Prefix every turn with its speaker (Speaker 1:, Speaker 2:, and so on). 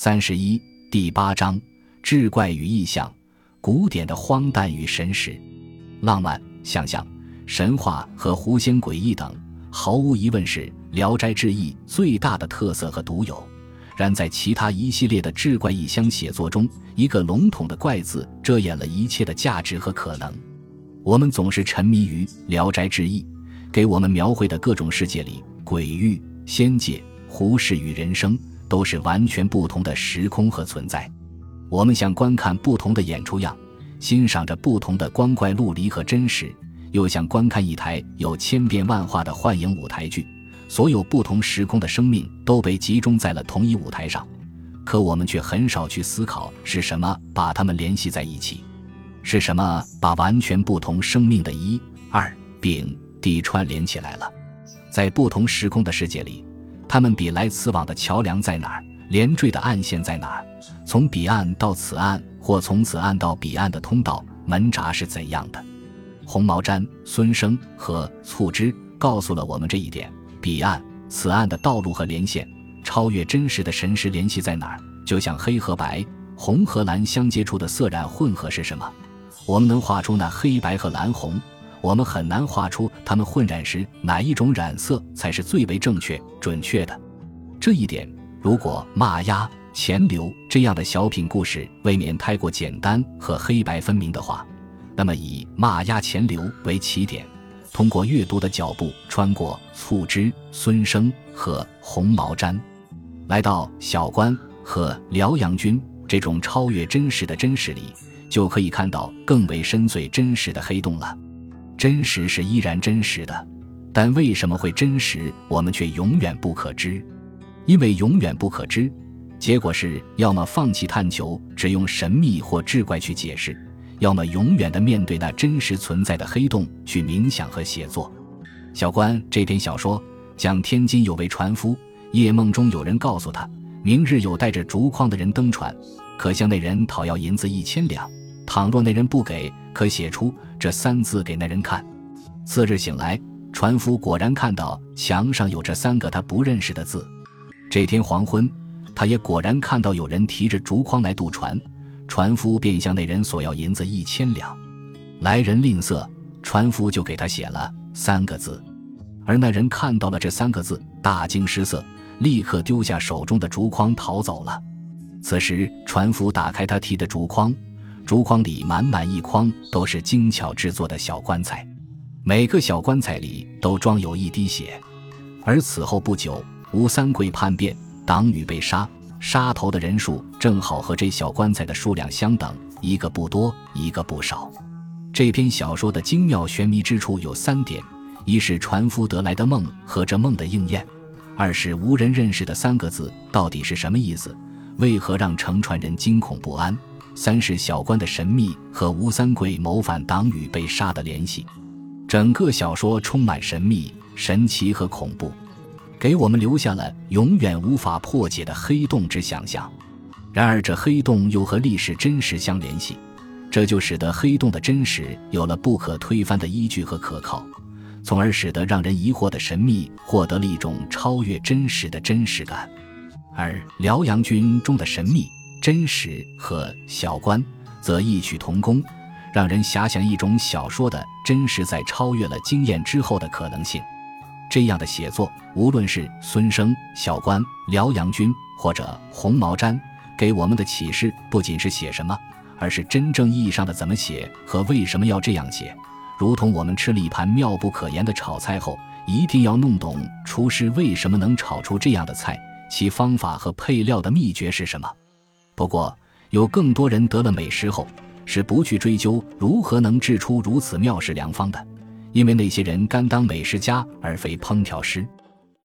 Speaker 1: 三十一第八章：志怪与异象，古典的荒诞与神识，浪漫、想象、神话和狐仙诡异等，毫无疑问是《聊斋志异》最大的特色和独有。然在其他一系列的志怪异乡写作中，一个笼统的“怪”字遮掩了一切的价值和可能。我们总是沉迷于《聊斋志异》给我们描绘的各种世界里，鬼域、仙界、狐世与人生。都是完全不同的时空和存在，我们像观看不同的演出样，欣赏着不同的光怪陆离和真实，又像观看一台有千变万化的幻影舞台剧。所有不同时空的生命都被集中在了同一舞台上，可我们却很少去思考是什么把它们联系在一起，是什么把完全不同生命的一、二、丙、D 串联起来了。在不同时空的世界里。他们比来此往的桥梁在哪儿？连缀的暗线在哪儿？从彼岸到此岸，或从此岸到彼岸的通道门闸是怎样的？红毛毡、孙生和醋汁告诉了我们这一点。彼岸、此岸的道路和连线，超越真实的神识联系在哪儿？就像黑和白、红和蓝相接触的色染混合是什么？我们能画出那黑白和蓝红。我们很难画出它们混染时哪一种染色才是最为正确、准确的。这一点，如果《骂鸭钱流》这样的小品故事未免太过简单和黑白分明的话，那么以《骂鸭钱流》为起点，通过阅读的脚步穿过醋汁、孙生和红毛毡，来到小关和辽阳君这种超越真实的真实里，就可以看到更为深邃真实的黑洞了。真实是依然真实的，但为什么会真实，我们却永远不可知。因为永远不可知，结果是要么放弃探求，只用神秘或志怪去解释；要么永远的面对那真实存在的黑洞去冥想和写作。小关这篇小说讲天津有位船夫，夜梦中有人告诉他，明日有带着竹筐的人登船，可向那人讨要银子一千两。倘若那人不给，可写出这三字给那人看。次日醒来，船夫果然看到墙上有这三个他不认识的字。这天黄昏，他也果然看到有人提着竹筐来渡船，船夫便向那人索要银子一千两。来人吝啬，船夫就给他写了三个字。而那人看到了这三个字，大惊失色，立刻丢下手中的竹筐逃走了。此时，船夫打开他提的竹筐。竹筐里满满一筐都是精巧制作的小棺材，每个小棺材里都装有一滴血。而此后不久，吴三桂叛变，党羽被杀，杀头的人数正好和这小棺材的数量相等，一个不多，一个不少。这篇小说的精妙玄迷之处有三点：一是船夫得来的梦和这梦的应验；二是无人认识的三个字到底是什么意思，为何让乘船人惊恐不安。三是小关的神秘和吴三桂谋反党羽被杀的联系，整个小说充满神秘、神奇和恐怖，给我们留下了永远无法破解的黑洞之想象。然而，这黑洞又和历史真实相联系，这就使得黑洞的真实有了不可推翻的依据和可靠，从而使得让人疑惑的神秘获得了一种超越真实的真实感。而辽阳军中的神秘。真实和小关则异曲同工，让人遐想一种小说的真实在超越了经验之后的可能性。这样的写作，无论是孙生、小关、辽阳君或者红毛毡，给我们的启示不仅是写什么，而是真正意义上的怎么写和为什么要这样写。如同我们吃了一盘妙不可言的炒菜后，一定要弄懂厨师为什么能炒出这样的菜，其方法和配料的秘诀是什么。不过，有更多人得了美食后，是不去追究如何能制出如此妙食良方的，因为那些人甘当美食家而非烹调师。